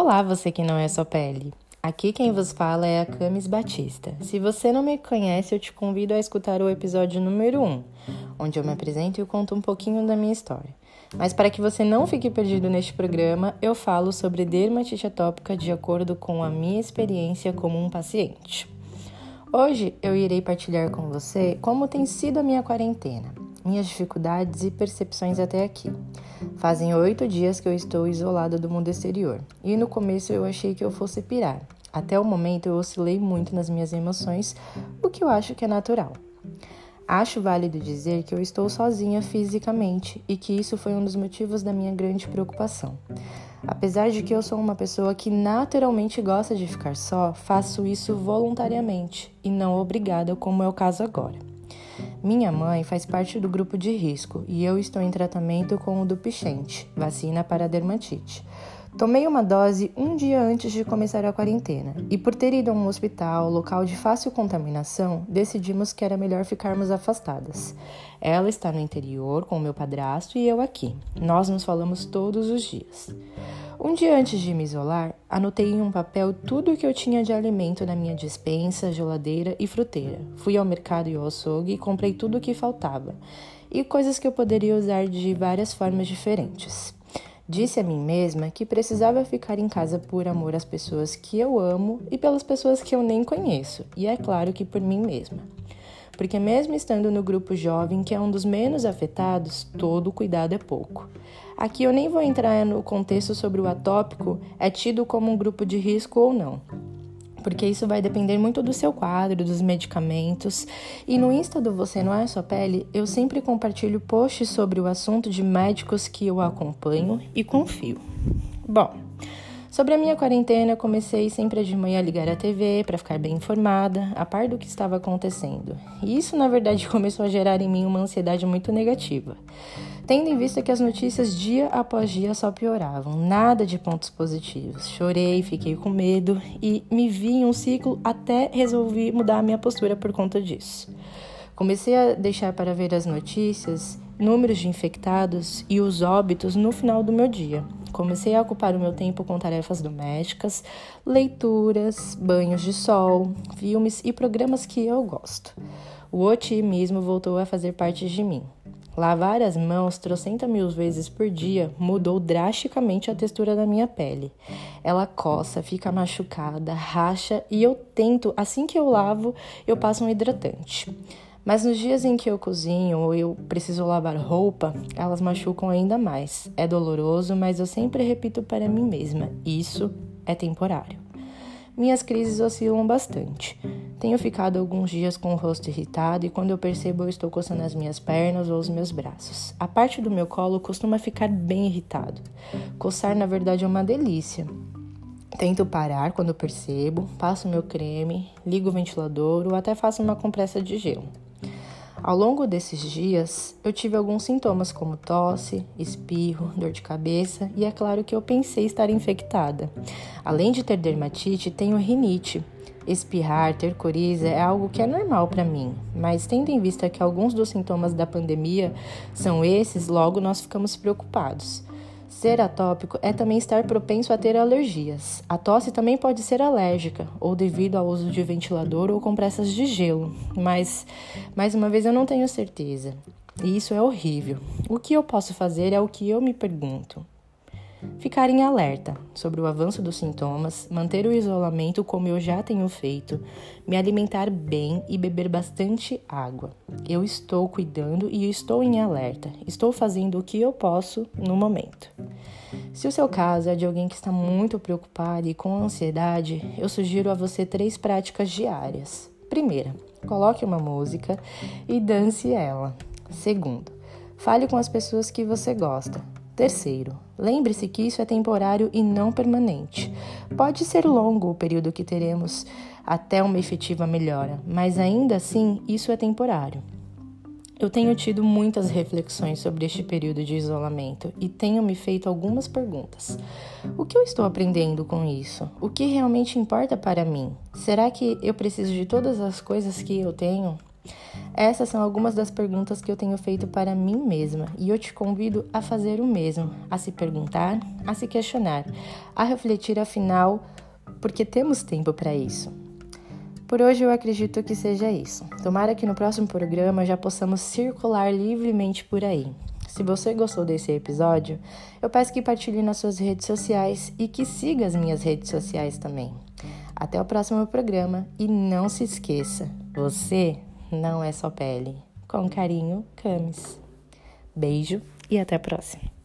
Olá, você que não é só pele. Aqui quem vos fala é a Camis Batista. Se você não me conhece, eu te convido a escutar o episódio número 1, onde eu me apresento e conto um pouquinho da minha história. Mas para que você não fique perdido neste programa, eu falo sobre dermatite atópica de acordo com a minha experiência como um paciente. Hoje eu irei partilhar com você como tem sido a minha quarentena, minhas dificuldades e percepções até aqui. Fazem oito dias que eu estou isolada do mundo exterior e no começo eu achei que eu fosse pirar. Até o momento eu oscilei muito nas minhas emoções, o que eu acho que é natural. Acho válido dizer que eu estou sozinha fisicamente e que isso foi um dos motivos da minha grande preocupação. Apesar de que eu sou uma pessoa que naturalmente gosta de ficar só, faço isso voluntariamente e não obrigada, como é o caso agora. Minha mãe faz parte do grupo de risco e eu estou em tratamento com o do Pichente, vacina para dermatite. Tomei uma dose um dia antes de começar a quarentena e, por ter ido a um hospital, local de fácil contaminação, decidimos que era melhor ficarmos afastadas. Ela está no interior com meu padrasto e eu aqui. Nós nos falamos todos os dias. Um dia antes de me isolar, anotei em um papel tudo o que eu tinha de alimento na minha dispensa, geladeira e fruteira. Fui ao mercado e ao açougue e comprei tudo o que faltava e coisas que eu poderia usar de várias formas diferentes. Disse a mim mesma que precisava ficar em casa por amor às pessoas que eu amo e pelas pessoas que eu nem conheço, e é claro que por mim mesma. Porque, mesmo estando no grupo jovem, que é um dos menos afetados, todo cuidado é pouco. Aqui eu nem vou entrar no contexto sobre o atópico é tido como um grupo de risco ou não. Porque isso vai depender muito do seu quadro, dos medicamentos. E no Insta do Você Não É Sua Pele, eu sempre compartilho posts sobre o assunto de médicos que eu acompanho e confio. Bom, Sobre a minha quarentena, comecei sempre de manhã a ligar a TV para ficar bem informada, a par do que estava acontecendo. E isso, na verdade, começou a gerar em mim uma ansiedade muito negativa tendo em vista que as notícias dia após dia só pioravam, nada de pontos positivos. Chorei, fiquei com medo e me vi em um ciclo até resolvi mudar a minha postura por conta disso. Comecei a deixar para ver as notícias, números de infectados e os óbitos no final do meu dia. Comecei a ocupar o meu tempo com tarefas domésticas, leituras, banhos de sol, filmes e programas que eu gosto. O otimismo voltou a fazer parte de mim. Lavar as mãos trocenta mil vezes por dia mudou drasticamente a textura da minha pele. Ela coça, fica machucada, racha e eu tento, assim que eu lavo, eu passo um hidratante. Mas nos dias em que eu cozinho ou eu preciso lavar roupa, elas machucam ainda mais. É doloroso, mas eu sempre repito para mim mesma: isso é temporário. Minhas crises oscilam bastante. Tenho ficado alguns dias com o rosto irritado e quando eu percebo eu estou coçando as minhas pernas ou os meus braços. A parte do meu colo costuma ficar bem irritado. Coçar na verdade é uma delícia. Tento parar quando percebo, passo meu creme, ligo o ventilador ou até faço uma compressa de gelo. Ao longo desses dias, eu tive alguns sintomas como tosse, espirro, dor de cabeça e é claro que eu pensei estar infectada. Além de ter dermatite, tenho rinite. Espirrar, ter coriza é algo que é normal para mim, mas tendo em vista que alguns dos sintomas da pandemia são esses, logo nós ficamos preocupados. Ser atópico é também estar propenso a ter alergias. A tosse também pode ser alérgica, ou devido ao uso de ventilador ou compressas de gelo, mas, mais uma vez, eu não tenho certeza. E isso é horrível. O que eu posso fazer é o que eu me pergunto. Ficar em alerta sobre o avanço dos sintomas, manter o isolamento como eu já tenho feito, me alimentar bem e beber bastante água. Eu estou cuidando e estou em alerta. Estou fazendo o que eu posso no momento. Se o seu caso é de alguém que está muito preocupado e com ansiedade, eu sugiro a você três práticas diárias. Primeira, coloque uma música e dance ela. Segundo, fale com as pessoas que você gosta. Terceiro, lembre-se que isso é temporário e não permanente. Pode ser longo o período que teremos até uma efetiva melhora, mas ainda assim isso é temporário. Eu tenho tido muitas reflexões sobre este período de isolamento e tenho me feito algumas perguntas. O que eu estou aprendendo com isso? O que realmente importa para mim? Será que eu preciso de todas as coisas que eu tenho? Essas são algumas das perguntas que eu tenho feito para mim mesma e eu te convido a fazer o mesmo, a se perguntar, a se questionar, a refletir afinal, porque temos tempo para isso. Por hoje eu acredito que seja isso. Tomara que no próximo programa já possamos circular livremente por aí. Se você gostou desse episódio, eu peço que partilhe nas suas redes sociais e que siga as minhas redes sociais também. Até o próximo programa e não se esqueça, você não é só pele. Com carinho, Camis. Beijo e até a próxima.